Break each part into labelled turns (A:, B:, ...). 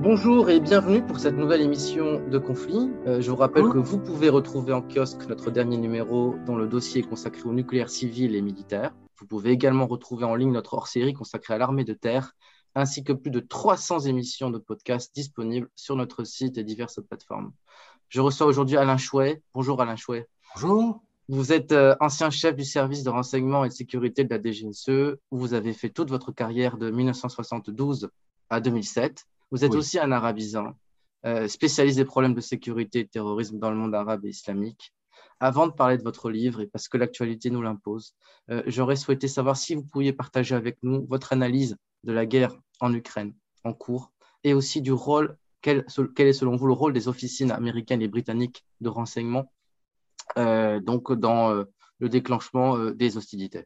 A: Bonjour et bienvenue pour cette nouvelle émission de Conflit. Euh, je vous rappelle que vous pouvez retrouver en kiosque notre dernier numéro dont le dossier est consacré au nucléaire civil et militaire. Vous pouvez également retrouver en ligne notre hors-série consacrée à l'armée de terre, ainsi que plus de 300 émissions de podcasts disponibles sur notre site et diverses plateformes. Je reçois aujourd'hui Alain Chouet. Bonjour Alain Chouet.
B: Bonjour.
A: Vous êtes euh, ancien chef du service de renseignement et de sécurité de la DGSE, où vous avez fait toute votre carrière de 1972 à 2007. Vous êtes
B: Oui.
A: aussi un arabisant, euh, spécialiste des problèmes de sécurité et de terrorisme dans le monde arabe et islamique. Avant de parler de votre livre, et parce que l'actualité nous l'impose, euh, j'aurais souhaité savoir si vous pouviez partager avec nous votre analyse de la guerre en Ukraine en cours et aussi du rôle, quel, quel est selon vous le rôle des officines américaines et britanniques de renseignement euh, donc dans euh, le déclenchement euh, des hostilités.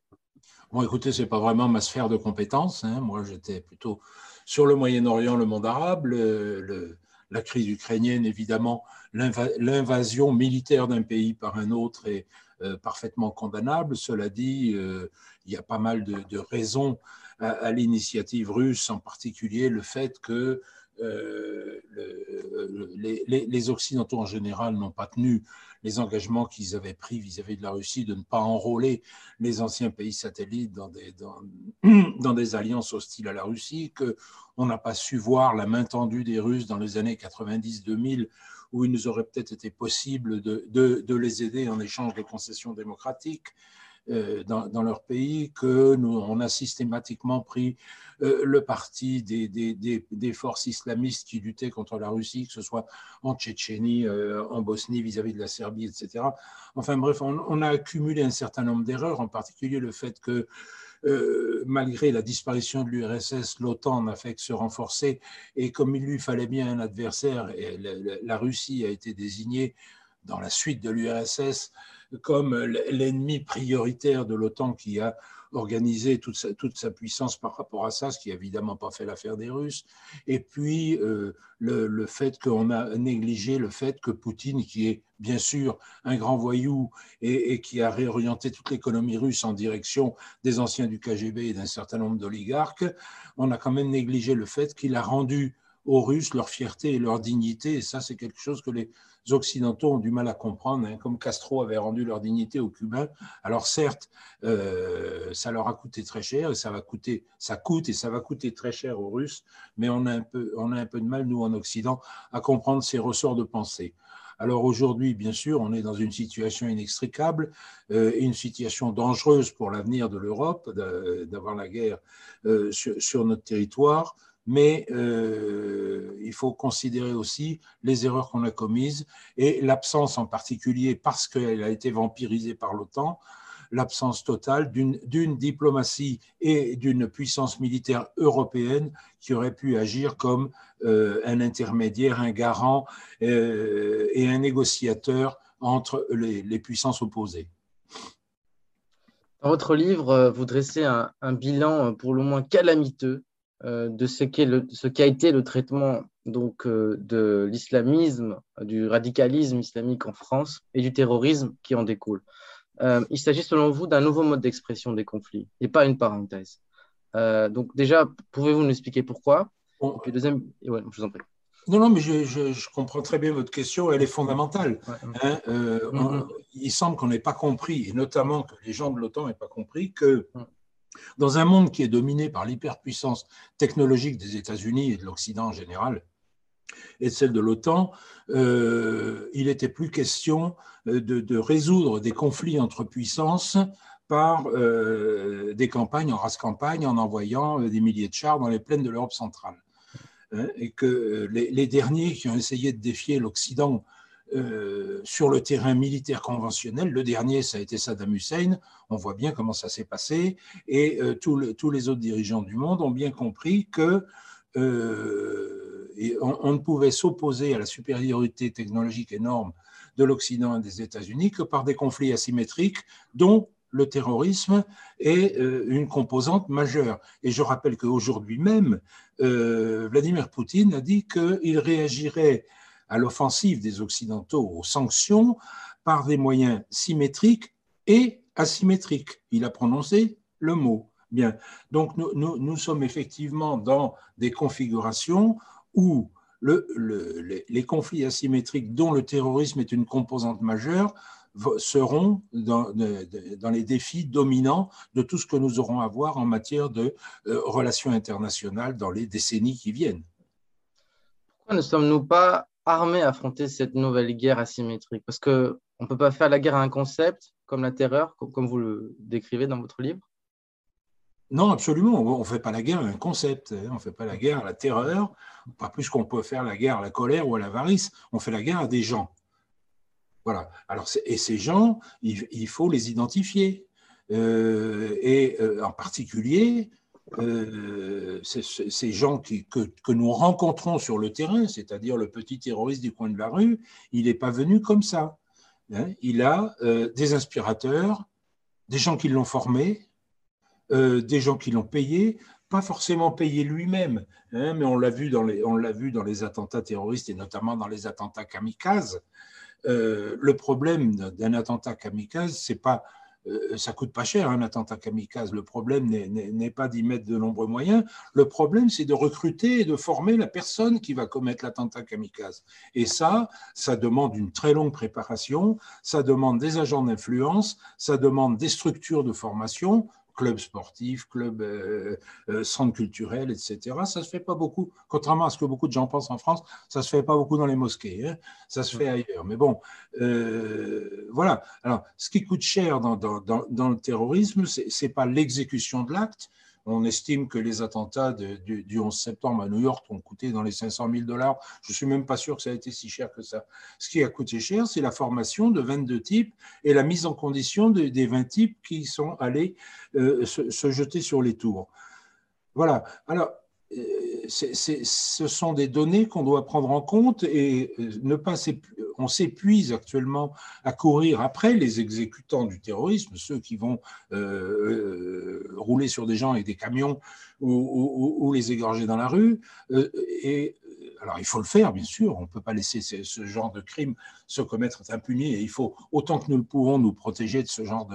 B: Bon, écoutez, c'est pas vraiment ma sphère de compétences. hein. Moi, j'étais plutôt sur le Moyen-Orient, le monde arabe, la crise ukrainienne, évidemment, l'inva- l'invasion militaire d'un pays par un autre est euh, parfaitement condamnable. Cela dit, euh, il y a pas mal de, raisons à, l'initiative russe, en particulier le fait que euh, les, Occidentaux en général n'ont pas tenu les engagements qu'ils avaient pris vis-à-vis de la Russie de ne pas enrôler les anciens pays satellites dans des, alliances hostiles à la Russie, qu'on n'a pas su voir la main tendue des Russes dans les années 90-2000, où il nous aurait peut-être été possible de, les aider en échange de concessions démocratiques dans, dans leur pays, que nous, on a systématiquement pris euh, le parti des, des, des, forces islamistes qui luttaient contre la Russie, que ce soit en Tchétchénie, euh, en Bosnie vis-à-vis de la Serbie, etc. Enfin bref, on, a accumulé un certain nombre d'erreurs, en particulier le fait que euh, malgré la disparition de l'URSS, l'OTAN n'a fait que se renforcer et comme il lui fallait bien un adversaire, et la Russie a été désignée dans la suite de l'URSS comme l'ennemi prioritaire de l'OTAN qui a organisé toute sa, toute sa puissance par rapport à ça, ce qui n'a évidemment pas fait l'affaire des Russes. Et puis euh, le, le fait qu'on a négligé le fait que Poutine, qui est bien sûr un grand voyou et qui a réorienté toute l'économie russe en direction des anciens du KGB et d'un certain nombre d'oligarques, on a quand même négligé le fait qu'il a rendu aux Russes leur fierté et leur dignité. Et ça, c'est quelque chose que les Occidentaux ont du mal à comprendre, hein, comme Castro avait rendu leur dignité aux Cubains. Alors certes, euh, ça leur a coûté très cher et ça va coûter, ça coûte et ça va coûter très cher aux Russes, mais on a un peu, on a un peu de mal, nous, en Occident, à comprendre ces ressorts de pensée. Alors aujourd'hui, bien sûr, on est dans une situation inextricable, euh, une situation dangereuse pour l'avenir de l'Europe, d'avoir la guerre euh, sur notre territoire, mais euh, il faut considérer aussi les erreurs qu'on a commises et l'absence en particulier, parce qu'elle a été vampirisée par l'OTAN, l'absence totale d'une diplomatie et d'une puissance militaire européenne qui aurait pu agir comme euh, un intermédiaire, un garant euh, et un négociateur entre les, puissances opposées.
A: Dans votre livre, vous dressez un, bilan pour le moins calamiteux de ce, qu'est le, ce qu'a été le traitement donc, euh, de l'islamisme, du radicalisme islamique en France et du terrorisme qui en découle. Euh, il s'agit selon vous d'un nouveau mode d'expression des conflits et pas une parenthèse. Euh, donc déjà, pouvez-vous nous expliquer pourquoi?
B: Bon,
A: Et puis deuxième, ouais, je vous en prie.
B: non, non, mais je, je- je comprends très bien votre question, elle est fondamentale.
A: Ouais,
B: hein. Euh, on-
A: Mhm.
B: il semble qu'on n'ait pas compris, et notamment que les gens de l'OTAN n'aient pas compris, que
A: Mhm.
B: Dans un monde qui est dominé par l'hyperpuissance technologique des États-Unis et de l'Occident en général, et celle de l'OTAN, euh, il n'était plus question euh, de, résoudre des conflits entre puissances par euh, des campagnes en race campagne en envoyant des milliers de chars dans les plaines de l'Europe centrale. Hein, et que les derniers qui ont essayé de défier l'Occident sur le terrain militaire conventionnel. Le dernier, ça a été Saddam Hussein. On voit bien comment ça s'est passé. Et tous, les autres dirigeants du monde ont bien compris que on, ne pouvait s'opposer à la supériorité technologique énorme de l'Occident et des États-Unis que par des conflits asymétriques dont le terrorisme est euh, une composante majeure. Et je rappelle qu'aujourd'hui même, euh, Vladimir Poutine a dit qu'il réagirait à l'offensive des Occidentaux, aux sanctions, par des moyens symétriques et asymétriques. Il a prononcé le mot. Bien. Donc nous, sommes effectivement dans des configurations où le, les conflits asymétriques dont le terrorisme est une composante majeure seront dans, dans, les défis dominants de tout ce que nous aurons à voir en matière de euh, relations internationales dans les décennies qui viennent.
A: Pourquoi ne sommes-nous pas armés à affronter cette nouvelle guerre asymétrique? Parce qu'on ne peut pas faire la guerre à un concept comme la terreur, comme vous le décrivez dans votre livre?
B: Non, absolument. On ne fait pas la guerre à un concept. Hein. On ne fait pas la guerre à la terreur, pas plus qu'on peut faire la guerre à la colère ou à l'avarice. On fait la guerre à des gens. Voilà. Alors, et ces gens, il, faut les identifier. Euh, et euh, en particulier, euh, ces gens que, nous rencontrons sur le terrain, c'est-à-dire le petit terroriste du coin de la rue, il n'est pas venu comme ça. Hein. Il a des inspirateurs, des gens qui l'ont formé, des gens qui l'ont payé, pas forcément payé lui-même, hein, mais on l'a vu, dans les, vu dans les attentats terroristes et notamment dans les attentats kamikazes. Euh, le problème d'un attentat kamikaze, c'est pas euh, ça coûte pas cher un attentat kamikaze. Le problème n'est pas d'y mettre de nombreux moyens. Le problème, c'est de recruter et de former la personne qui va commettre l'attentat kamikaze. Et ça, ça demande une très longue préparation, ça demande des agents d'influence, ça demande des structures de formation, clubs sportifs, clubs, euh, euh, centres culturels, etc. Ça ne se fait pas beaucoup, contrairement à ce que beaucoup de gens pensent en France, ça ne se fait pas beaucoup dans les mosquées, hein. ça se fait ailleurs. Mais bon, euh, voilà. Alors, ce qui coûte cher dans, dans, dans le terrorisme, ce n'est pas l'exécution de l'acte, on estime que les attentats du, 11 septembre à New York ont coûté dans les 500 000 dollars. Je ne suis même pas sûr que ça a été si cher que ça. Ce qui a coûté cher, c'est la formation de 22 types et la mise en condition des 20 types qui sont allés euh, se, jeter sur les tours. Voilà. Alors, ce sont des données qu'on doit prendre en compte et euh, ne pas on s'épuise actuellement à courir après les exécutants du terrorisme, ceux qui vont euh, euh, rouler sur des gens avec des camions ou, les égorger dans la rue. et alors, il faut le faire, bien sûr. On ne peut pas laisser ce, genre de crime se commettre impunis. Et il faut, autant que nous le pouvons, nous protéger de ce genre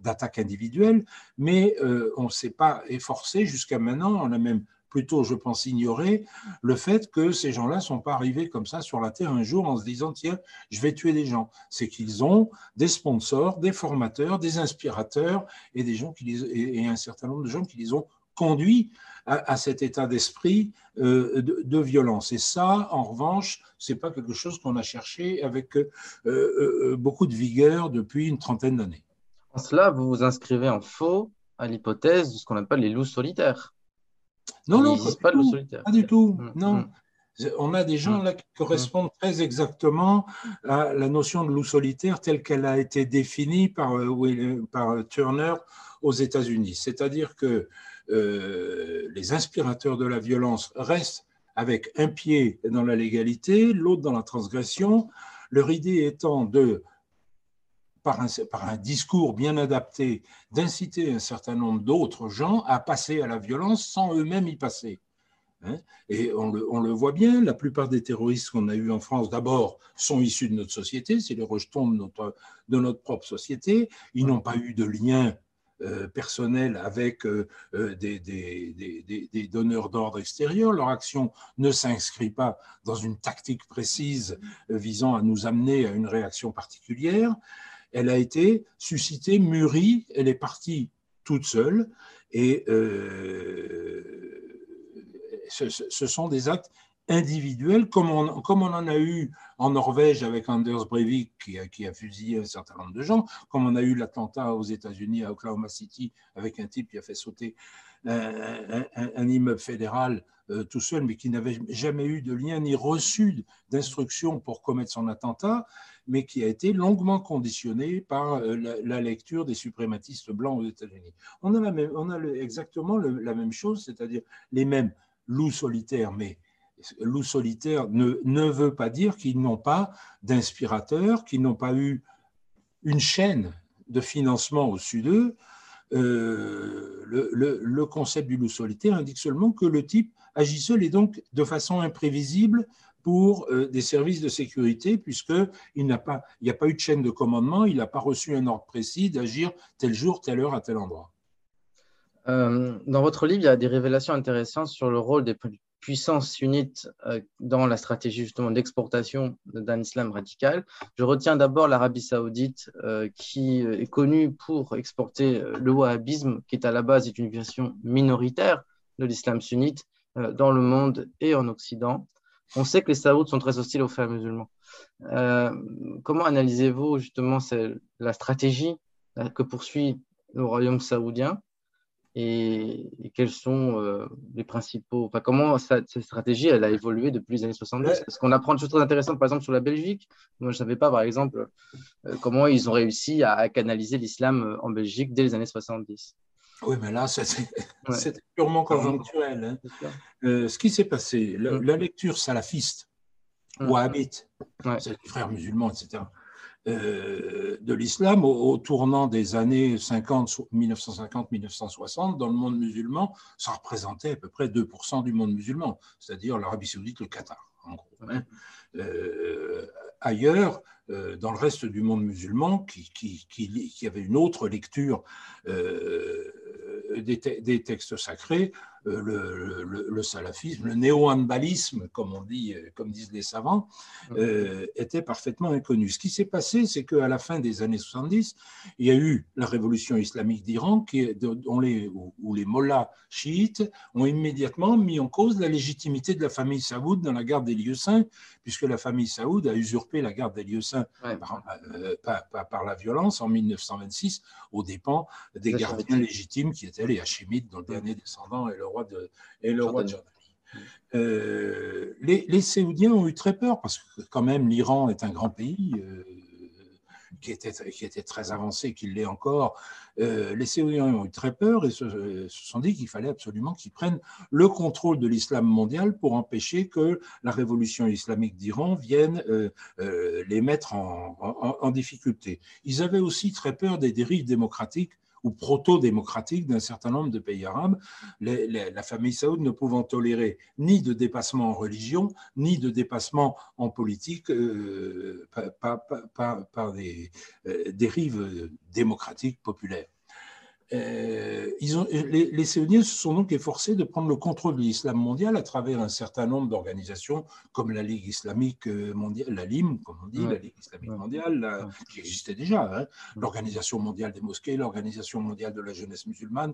B: d'attaque individuelle. Mais on ne s'est pas efforcé jusqu'à maintenant. On a même plutôt, je pense, ignorer le fait que ces gens-là ne sont pas arrivés comme ça sur la Terre un jour en se disant, tiens, je vais tuer des gens. C'est qu'ils ont des sponsors, des formateurs, des inspirateurs et, un certain nombre de gens qui les ont conduits à, cet état d'esprit euh, de, violence. Et ça, en revanche, c'est pas quelque chose qu'on a cherché avec euh, euh, beaucoup de vigueur depuis une trentaine d'années.
A: En cela, vous vous inscrivez en faux à l'hypothèse de ce qu'on appelle les loups solitaires.
B: Non, non, pas, du tout. Mm, Non. Mm. On a des gens mm. là qui correspondent très exactement à la notion de loup solitaire telle qu'elle a été définie par, euh, par Turner aux États-Unis. C'est-à-dire que euh, les inspirateurs de la violence restent avec un pied dans la légalité, l'autre dans la transgression, leur idée étant de par un, discours bien adapté, d'inciter un certain nombre d'autres gens à passer à la violence sans eux-mêmes y passer. Hein. et on le, voit bien, la plupart des terroristes qu'on a eus en France, d'abord, sont issus de notre société, c'est les rejetons de notre, propre société. Ils n'ont pas eu de lien euh, personnel avec euh, euh, des, des, donneurs d'ordre extérieurs. Leur action ne s'inscrit pas dans une tactique précise visant à nous amener à une réaction particulière elle a été suscitée, mûrie, elle est partie toute seule, et euh, ce, sont des actes individuelle, comme on, comme on en a eu en Norvège avec Anders Breivik qui a, qui a fusillé un certain nombre de gens, comme on a eu l'attentat aux États-Unis à Oklahoma City avec un type qui a fait sauter un, immeuble fédéral euh, tout seul, mais qui n'avait jamais eu de lien ni reçu d'instruction pour commettre son attentat, mais qui a été longuement conditionné par euh, la, lecture des suprématistes blancs aux États-Unis. On a, la même, exactement la même chose, c'est-à-dire les mêmes loups solitaires, mais loups solitaires ne, ne veut pas dire qu'ils n'ont pas d'inspirateurs, qu'ils n'ont pas eu une chaîne de financement au-dessus d'eux, euh, le, concept du loup solitaire indique seulement que le type agit seul et donc de façon imprévisible pour euh, des services de sécurité, puisqu'il n'a pas, il n'y a pas eu de chaîne de commandement, il n'a pas reçu un ordre précis d'agir tel jour, telle heure, à tel endroit.
A: Euh, dans votre livre, il y a des révélations intéressantes sur le rôle des puissance sunnite euh, dans la stratégie justement d'exportation d'un islam radical. Je retiens d'abord l'Arabie saoudite euh, qui est connue pour exporter euh, le wahhabisme, qui est à la base une version minoritaire de l'islam sunnite dans le monde et en Occident. On sait que les Saouds sont très hostiles aux frères musulmans. comment analysez-vous justement la stratégie que poursuit le royaume saoudien et, quels sont euh, les principaux. Enfin, comment cette stratégie elle a évolué depuis les années 70 Parce qu'on apprend des choses très intéressantes, par exemple, sur la Belgique. Moi, je ne savais pas, par exemple, euh, comment ils ont réussi à, canaliser l'islam euh, en Belgique dès les années 70.
B: Oui, mais là, c'est purement conjoncturel. Hein. ce qui s'est passé, la, mm. lecture salafiste, mm. wahhabite, c'est les frères musulmans, etc., de l'islam au, tournant des années 50, 1950-1960 dans le monde musulman, ça représentait à peu près 2% du monde musulman, c'est-à-dire l'Arabie saoudite, le Qatar, en gros. Hein. Euh, ailleurs, euh, dans le reste du monde musulman, qui, qui, avait une autre lecture des, des, textes sacrés, euh, le, salafisme, le néo-hanbalisme, comme, on dit, euh, comme disent les savants, euh, était parfaitement inconnu. Ce qui s'est passé, c'est qu'à la fin des années 70, il y a eu la révolution islamique d'Iran, où les mollahs chiites ont immédiatement mis en cause la légitimité de la famille saoud dans la garde des lieux saints, puisque la famille saoud a usurpé la garde des lieux saints par, la violence en 1926, aux dépens des gardiens légitimes qui étaient les Hachimites, dont le dernier descendant est le roi de, et le roi de Jordanie. Euh, les, les, Séoudiens ont eu très peur parce que quand même l'Iran est un grand pays euh, qui, était, qui était très avancé, qui l'est encore. Euh, les Séoudiens ont eu très peur et se, sont dit qu'il fallait absolument qu'ils prennent le contrôle de l'islam mondial pour empêcher que la révolution islamique d'Iran vienne les mettre en, en difficulté. Ils avaient aussi très peur des dérives démocratiques ou proto-démocratique d'un certain nombre de pays arabes, la famille saoud ne pouvant tolérer ni de dépassement en religion, ni de dépassement en politique euh, par, des euh, dérives démocratiques populaires. Euh, ils ont, les, les Saoudiens se sont donc efforcés de prendre le contrôle de l'islam mondial à travers un certain nombre d'organisations comme la Ligue islamique euh, mondiale, la LIM, comme on dit, la Ligue islamique mondiale, qui existait déjà, hein, l'Organisation mondiale des mosquées, l'Organisation mondiale de la jeunesse musulmane,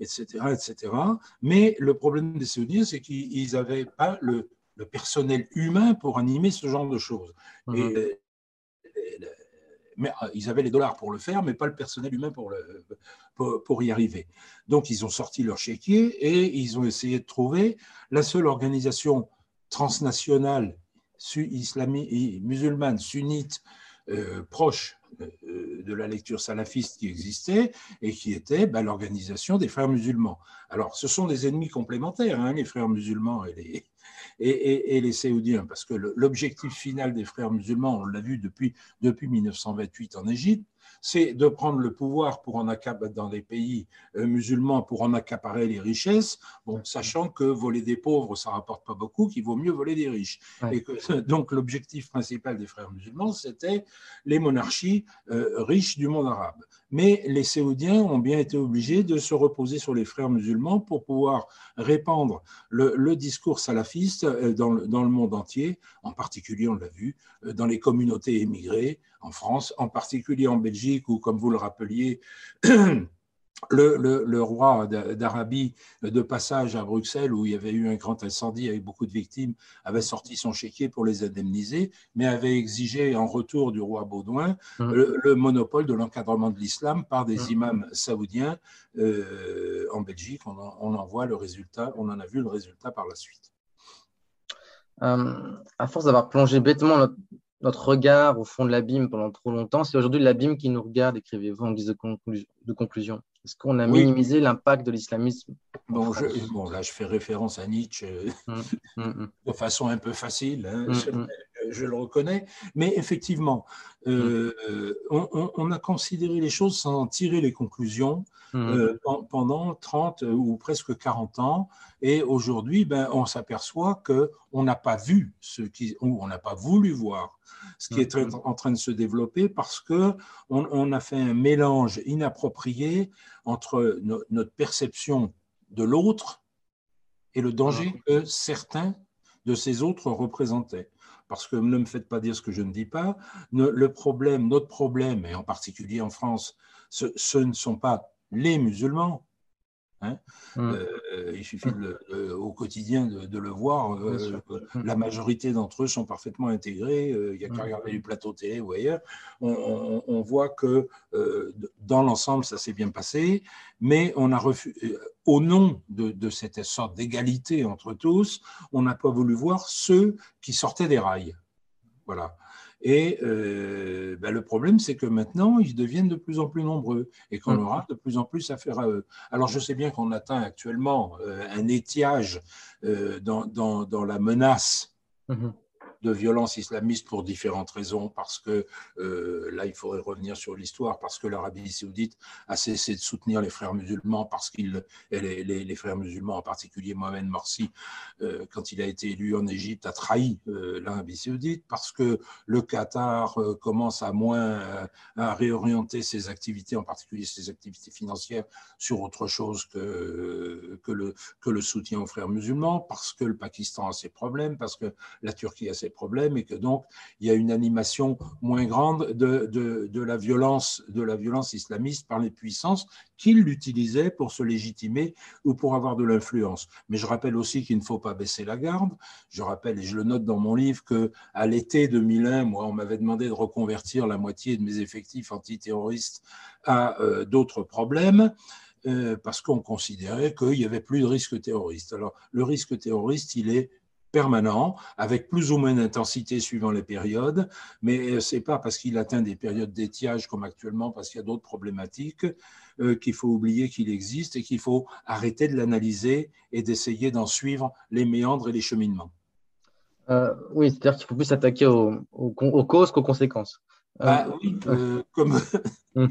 B: etc., etc. Mais le problème des Saoudiens, c'est qu'ils n'avaient pas le, le, personnel humain pour animer ce genre de choses. Et, euh, mais euh, ils avaient les dollars pour le faire, mais pas le personnel humain pour, le, pour, y arriver. Donc, ils ont sorti leur chéquier et ils ont essayé de trouver la seule organisation transnationale musulmane, sunnite, euh, proche de la lecture salafiste qui existait et qui était ben, l'organisation des frères musulmans. Alors, ce sont des ennemis complémentaires, hein, les frères musulmans et les, et, les Saoudiens, parce que l'objectif final des frères musulmans, on l'a vu depuis, depuis 1928 en Égypte, c'est de prendre le pouvoir pour en dans les pays euh, musulmans pour en accaparer les richesses, bon, sachant que voler des pauvres, ça rapporte pas beaucoup, qu'il vaut mieux voler des riches. Et que, donc l'objectif principal des frères musulmans, c'était les monarchies euh, riches du monde arabe. Mais les Saoudiens ont bien été obligés de se reposer sur les frères musulmans pour pouvoir répandre le, discours salafiste euh, dans le, dans le, monde entier, en particulier, on l'a vu, dans les communautés émigrées, en France, en particulier en Belgique, où, comme vous le rappeliez, le, roi d'Arabie de passage à Bruxelles, où il y avait eu un grand incendie avec beaucoup de victimes, avait sorti son chéquier pour les indemniser, mais avait exigé en retour du roi Baudouin mmh. le, monopole de l'encadrement de l'islam par des mmh. imams saoudiens euh, en Belgique. On en, voit le résultat, on en a vu le résultat par la suite.
A: Euh, à force d'avoir plongé bêtement notre, notre, regard au fond de l'abîme pendant trop longtemps, c'est aujourd'hui l'abîme qui nous regarde, écrivez-vous en guise de conclusion. Est-ce qu'on a minimisé l'impact de l'islamisme
B: bon, bon, là, je fais référence à Nietzsche mm, mm, mm. de façon un peu facile, hein, je, le reconnais. Mais effectivement, euh, on, a considéré les choses sans en tirer les conclusions euh, pendant 30 ou presque 40 ans. Et aujourd'hui, ben, on s'aperçoit qu'on n'a pas vu ce qui, ou on n'a pas voulu voir ce qui est en train de se développer parce que on, a fait un mélange inapproprié entre notre perception de l'autre et le danger que certains de ces autres représentaient. Parce que ne me faites pas dire ce que je ne dis pas. Le problème, notre problème, et en particulier en France, ce ne sont pas les musulmans, Hein. Mmh. Euh, il suffit au quotidien de, le voir. Euh, mmh. la majorité d'entre eux sont parfaitement intégrés. Euh, il n'y a qu'à mmh. regarder du plateau télé ou ailleurs. On, voit que dans l'ensemble, ça s'est bien passé, mais on a refusé, au nom de, de cette sorte d'égalité entre tous, on n'a pas voulu voir ceux qui sortaient des rails. Voilà. Et euh, ben, le problème, c'est que maintenant, ils deviennent de plus en plus nombreux et qu'on mm. aura de plus en plus affaire à eux. Alors, je sais bien qu'on atteint actuellement euh, un étiage euh, dans, dans, dans, la menace mm-hmm de violence islamiste pour différentes raisons, parce que euh, là, il faudrait revenir sur l'histoire, parce que l'Arabie saoudite a cessé de soutenir les frères musulmans, parce qu'ils, les, les, frères musulmans, en particulier Mohamed Morsi, euh, quand il a été élu en Égypte, a trahi euh, l'Arabie saoudite, parce que le Qatar commence à moins à réorienter ses activités, en particulier ses activités financières, sur autre chose que, que, le, que le soutien aux frères musulmans, parce que le Pakistan a ses problèmes, parce que la Turquie a ses problèmes et que donc il y a une animation moins grande de, de, la, violence, de la violence islamiste par les puissances qui l'utilisaient pour se légitimer ou pour avoir de l'influence. Mais je rappelle aussi qu'il ne faut pas baisser la garde. Je rappelle, et je le note dans mon livre, que à l'été 2001, moi, on m'avait demandé de reconvertir la moitié de mes effectifs antiterroristes à euh, d'autres problèmes. Euh, parce qu'on considérait qu'il n'y avait plus de risque terroriste. Alors, le risque terroriste, il est permanent, avec plus ou moins d'intensité suivant les périodes, mais ce n'est pas parce qu'il atteint des périodes d'étiage comme actuellement, parce qu'il y a d'autres problématiques, euh, qu'il faut oublier qu'il existe et qu'il faut arrêter de l'analyser et d'essayer d'en suivre les méandres et les cheminements.
A: Euh, oui, c'est-à-dire qu'il faut plus s'attaquer aux, causes qu'aux conséquences.
B: Bah, euh, oui, euh, comme, hum.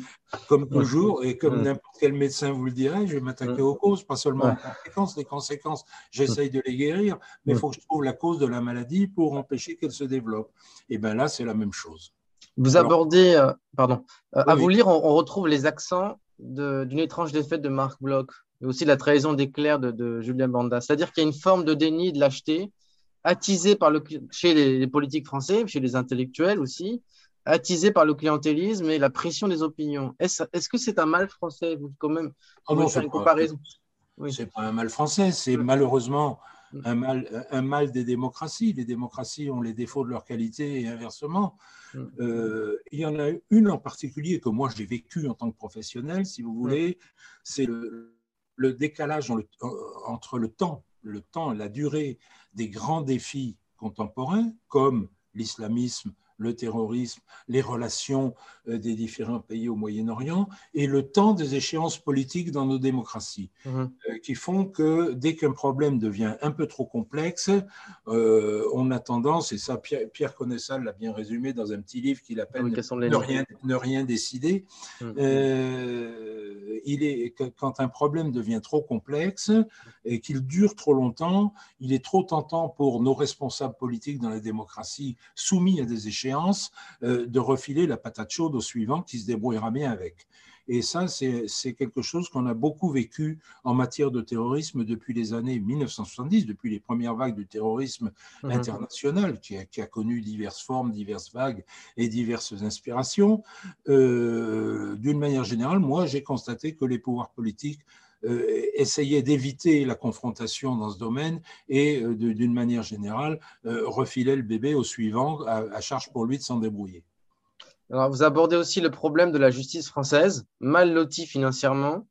B: comme toujours, et comme hum. n'importe quel médecin vous le dirait, je vais m'attaquer hum. aux causes, pas seulement aux conséquences. Les conséquences, j'essaye de les guérir, mais il faut que je trouve la cause de la maladie pour empêcher qu'elle se développe. Et bien là, c'est la même chose.
A: Vous abordez, euh, pardon, à vous lire, on, retrouve les accents d'une étrange défaite de Marc Bloch, et aussi la trahison d'éclair de, de Julien Banda. C'est-à-dire qu'il y a une forme de déni, de lâcheté, attisée par le, chez les politiques français, chez les intellectuels aussi, attisé par le clientélisme et la pression des opinions. Est-ce que c'est un mal français? Vous, quand même,
B: oh non, une comparaison. C'est pas un mal français, c'est malheureusement mm. un mal, un mal des démocraties. Les démocraties ont les défauts de leur qualité et inversement. Mm. Euh, il y en a une en particulier que moi j'ai vécu en tant que professionnel, si vous voulez, c'est le, décalage entre le temps, le temps, la durée des grands défis contemporains, comme l'islamisme, le terrorisme, les relations euh, des différents pays au Moyen-Orient et le temps des échéances politiques dans nos démocraties, mhm. euh, qui font que dès qu'un problème devient un peu trop complexe, euh, on a tendance, et ça Pierre, Pierre Connaissal l'a bien résumé dans un petit livre qu'il appelle ne, rien, ne, rien, décider, mhm. il est, quand un problème devient trop complexe et qu'il dure trop longtemps, il est trop tentant pour nos responsables politiques dans la démocratie soumis à des échéances euh, de refiler la patate chaude au suivant qui se débrouillera bien avec. Et ça, c'est quelque chose qu'on a beaucoup vécu en matière de terrorisme depuis les années 1970, depuis les premières vagues du terrorisme mhm. international, qui a, connu diverses formes, diverses vagues et diverses inspirations. Euh, d'une manière générale, moi, j'ai constaté que les pouvoirs politiques euh, essayaient d'éviter la confrontation dans ce domaine et, euh, d'une manière générale, refilaient le bébé au suivant, à charge pour lui de s'en débrouiller.
A: Alors, vous abordez aussi le problème de la justice française, mal lotie financièrement.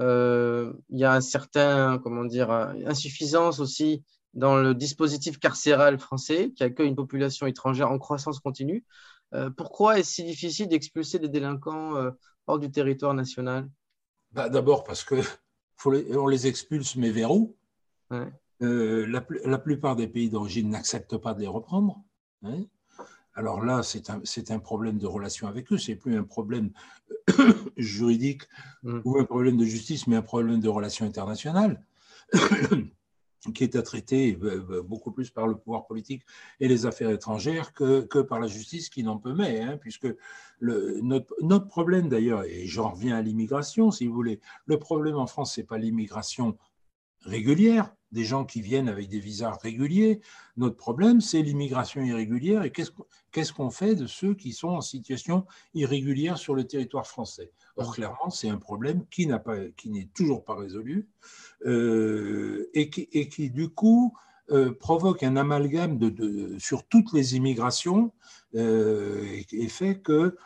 A: Euh, il y a un certain, comment dire, insuffisance aussi dans le dispositif carcéral français qui accueille une population étrangère en croissance continue. Euh, pourquoi est-ce si difficile d'expulser des délinquants euh, hors du territoire national?
B: Bah, D'abord parce que on les expulse, mais vers où? La, la, plupart des pays d'origine n'acceptent pas de les reprendre. Hein alors là, c'est un, un, problème de relation avec eux, c'est plus un problème juridique mm. ou un problème de justice, mais un problème de relation internationale qui est à traiter euh, euh, beaucoup plus par le pouvoir politique et les affaires étrangères que, que par la justice qui n'en peut mais, hein, puisque notre, notre, problème d'ailleurs, et j'en reviens à l'immigration si vous voulez, le problème en France, ce n'est pas l'immigration régulière, des gens qui viennent avec des visas réguliers. Notre problème, c'est l'immigration irrégulière et qu'est-ce qu'on fait de ceux qui sont en situation irrégulière sur le territoire français? Or, clairement, c'est un problème qui n'est toujours pas résolu euh, et, qui, du coup, euh, provoque un amalgame de, sur toutes les immigrations euh, et, fait que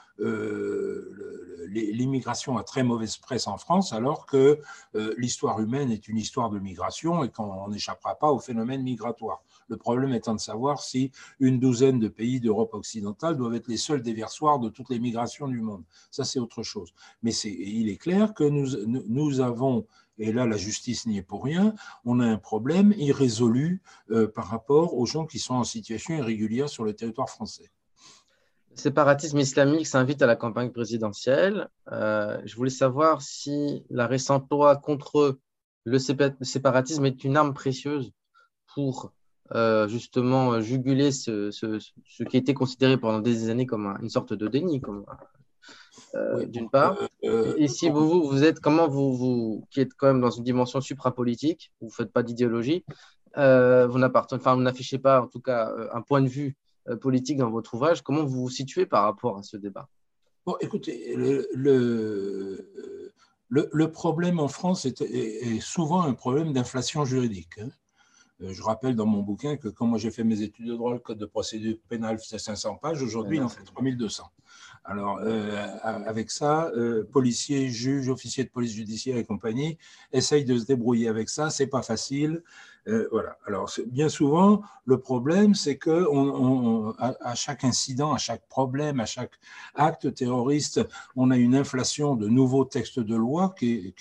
B: l'immigration a très mauvaise presse en France, alors que euh, l'histoire humaine est une histoire de migration et qu'on n'échappera pas au phénomène migratoire. Le problème étant de savoir si une douzaine de pays d'Europe occidentale doivent être les seuls déversoirs de toutes les migrations du monde. Ça, c'est autre chose. Mais il est clair que nous, avons et là la justice n'y est pour rien, on a un problème irrésolu euh, par rapport aux gens qui sont en situation irrégulière sur le territoire français
A: séparatisme islamique s'invite à la campagne présidentielle. Euh, je voulais savoir si la récente loi contre le séparatisme est une arme précieuse pour euh, justement juguler ce, ce, qui était considéré pendant des années comme une sorte de déni, euh, d'une part. et si vous, vous, êtes, comment vous, vous, qui êtes quand même dans une dimension suprapolitique, vous ne faites pas d'idéologie, vous n'affichez pas en tout cas un point de vue politique dans votre ouvrage. Comment vous vous situez par rapport à ce débat?
B: Bon, écoutez, le, le, le, problème en France est, est, souvent un problème d'inflation juridique. Hein. Euh, je rappelle dans mon bouquin que quand moi j'ai fait mes études de droit, le code de procédure pénale faisait 500 pages, aujourd'hui il en fait 3200. Alors, euh, avec ça, policiers, juges, officiers de police judiciaire et compagnie essayent de se débrouiller avec ça. C'est pas facile. Euh, voilà. Alors, bien souvent, le problème, c'est que chaque incident, à chaque problème, à chaque acte terroriste, on a une inflation de nouveaux textes de loi qui,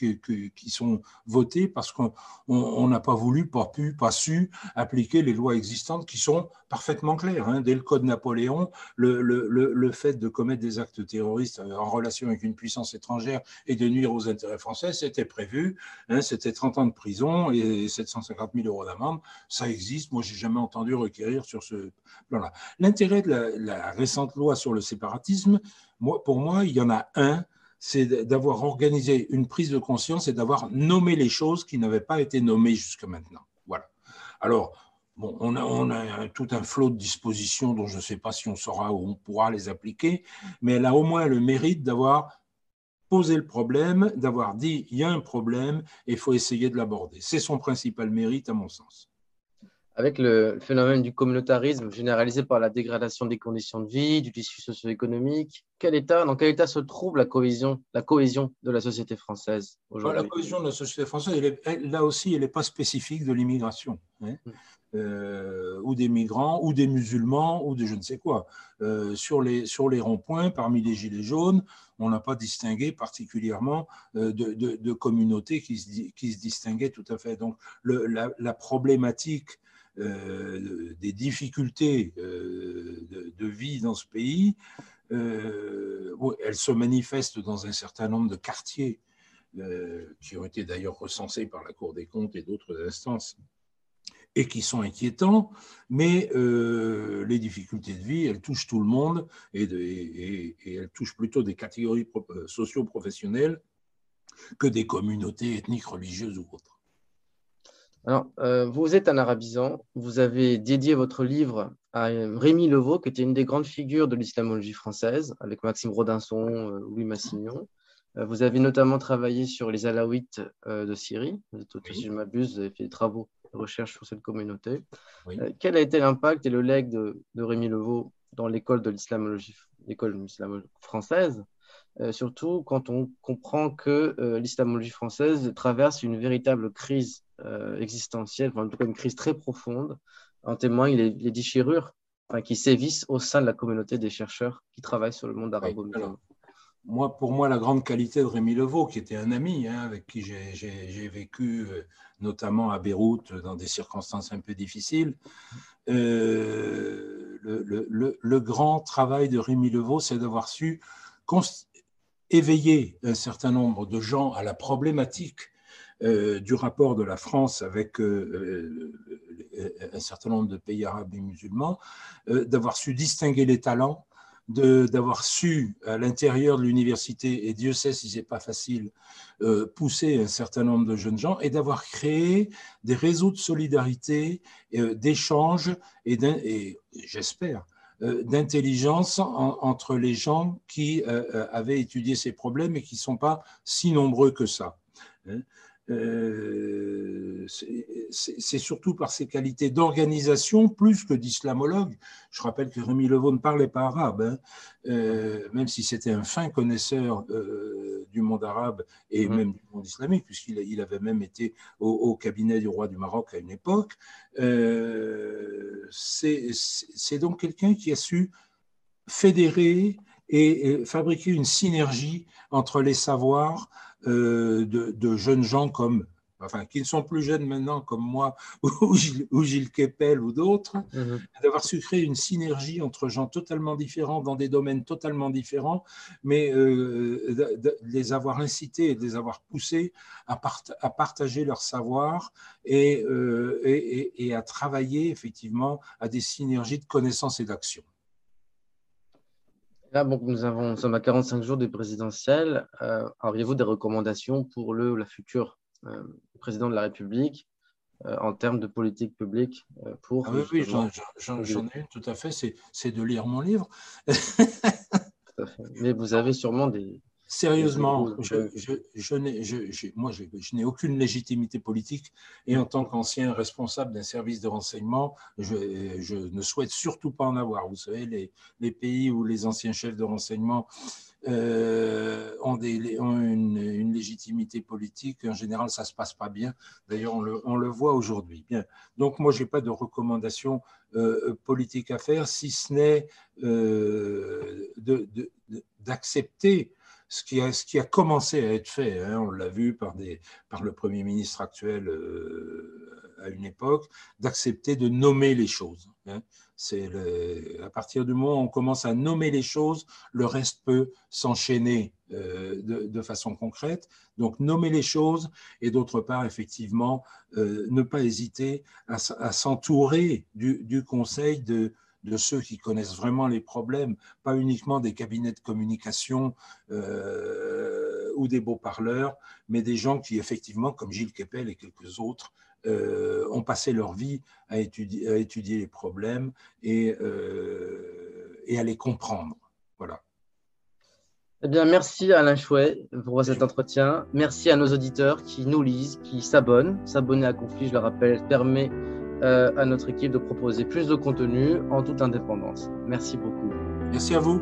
B: sont votés parce qu'on n'a pas voulu, pas pu, pas su appliquer les lois existantes qui sont parfaitement claires. Hein. Dès le Code Napoléon, le, fait de commettre des actes terroristes en relation avec une puissance étrangère et de nuire aux intérêts français, c'était prévu. Hein. C'était 30 ans de prison et 750 000 euros d'amende, ça existe. Moi, j'ai jamais entendu requérir sur ce plan-là. L'intérêt de la, récente loi sur le séparatisme, moi, pour moi, il y en a un, c'est d'avoir organisé une prise de conscience et d'avoir nommé les choses qui n'avaient pas été nommées jusque maintenant. Voilà. Alors, bon, on a, on a tout un flot de dispositions dont je ne sais pas si on saura ou on pourra les appliquer, mais elle a au moins le mérite d'avoir poser le problème, d'avoir dit il y a un problème et il faut essayer de l'aborder. C'est son principal mérite, à mon sens.
A: Avec le phénomène du communautarisme généralisé par la dégradation des conditions de vie, du tissu socio-économique, quel état, dans quel état se trouve la cohésion, la cohésion de la société française aujourd'hui
B: La cohésion de la société française, là aussi, elle n'est pas spécifique de l'immigration. Hein. Euh, ou des migrants, ou des musulmans, ou de je ne sais quoi. Euh, sur les, sur les ronds-points, parmi les gilets jaunes, on n'a pas distingué particulièrement euh, de, communautés qui se, qui se, distinguaient tout à fait. Donc la, problématique des difficultés de, vie dans ce pays, elle se manifeste dans un certain nombre de quartiers qui ont été d'ailleurs recensés par la Cour des comptes et d'autres instances et qui sont inquiétants, mais euh, les difficultés de vie, elles touchent tout le monde et, et, elles touchent plutôt des catégories euh, socio-professionnelles que des communautés ethniques, religieuses ou autres.
A: Alors, euh, vous êtes un arabisant, vous avez dédié votre livre à Rémi Levaux, qui était une des grandes figures de l'islamologie française, avec Maxime Rodinson, Louis Massignon. Vous avez notamment travaillé sur les Alaouites de Syrie. Si je m'abuse, vous avez fait des travaux recherche sur cette communauté. Euh, quel a été l'impact et le legs de, Rémi Levaux dans l'école de l'islamologie, l'école française, euh, surtout quand on comprend que euh, l'islamologie française traverse une véritable crise existentielle, en tout cas une crise très profonde. En témoignent les, les déchirures qui sévissent au sein de la communauté des chercheurs qui travaillent sur le monde arabo-musulman
B: moi, pour moi, la grande qualité de Rémi Levaux, qui était un ami hein, avec qui j'ai vécu, euh, notamment à Beyrouth, dans des circonstances un peu difficiles, euh, le, grand travail de Rémi Levaux, c'est d'avoir su éveiller un certain nombre de gens à la problématique euh, du rapport de la France avec un certain nombre de pays arabes et musulmans, d'avoir su distinguer les talents d'avoir su à l'intérieur de l'université, et Dieu sait si c'est pas facile, euh, pousser un certain nombre de jeunes gens, et d'avoir créé des réseaux de solidarité, euh, d'échange et, j'espère, euh, d'intelligence entre les gens qui avaient étudié ces problèmes et qui ne sont pas si nombreux que ça. Euh, c'est surtout par ses qualités d'organisation plus que d'islamologue. Je rappelle que Rémi Levaux ne parlait pas arabe, hein. euh, même si c'était un fin connaisseur euh, du monde arabe et mmh. même du monde islamique, puisqu'il il avait même été au, cabinet du roi du Maroc à une époque. c'est donc quelqu'un qui a su fédérer et fabriquer une synergie entre les savoirs euh, de, jeunes gens comme, enfin, qui ne sont plus jeunes maintenant comme moi ou Gilles, ou Gilles Kepel ou d'autres, mhm. d'avoir su créer une synergie entre gens totalement différents dans des domaines totalement différents, mais euh, de, les avoir incités et de les avoir poussés à, à partager leur savoir euh, et, et, et à travailler effectivement à des synergies de connaissances et d'action.
A: Là, nous, avons, nous sommes à 45 jours des présidentielles. Euh, Auriez-vous des recommandations pour le la future euh, président de la République euh, en termes de politique publique euh, pour...
B: Ah oui, oui j'en ai une, tout à fait, c'est de lire mon livre.
A: Mais vous avez sûrement des,
B: Sérieusement, je, je, moi, je, n'ai aucune légitimité politique et en tant qu'ancien responsable d'un service de renseignement, je, ne souhaite surtout pas en avoir. Vous savez, les, pays où les anciens chefs de renseignement euh, ont, des, ont une, légitimité politique, en général, ça ne se passe pas bien. D'ailleurs, on le, on le, voit aujourd'hui. Bien. Donc, moi, je n'ai pas de recommandation euh, politique à faire, si ce n'est euh, d'accepter ce qui, a, commencé à être fait, hein, on l'a vu par, le Premier ministre actuel euh, à une époque, d'accepter de nommer les choses. Hein. C'est à partir du moment où on commence à nommer les choses, le reste peut s'enchaîner euh, de, façon concrète. Donc nommer les choses et d'autre part, effectivement, euh, ne pas hésiter à, à s'entourer du, du, conseil de, de ceux qui connaissent vraiment les problèmes, pas uniquement des cabinets de communication euh, ou des beaux-parleurs, mais des gens qui, effectivement, comme Gilles Kepel et quelques autres, euh, ont passé leur vie à étudier, les problèmes et, euh, et, à les comprendre. Voilà.
A: Eh bien, merci Alain Chouet pour cet entretien. Merci à nos auditeurs qui nous lisent, qui s'abonnent. S'abonner à Conflit, je le rappelle, permet à notre équipe de proposer plus de contenu en toute indépendance. Merci beaucoup.
B: Merci à vous.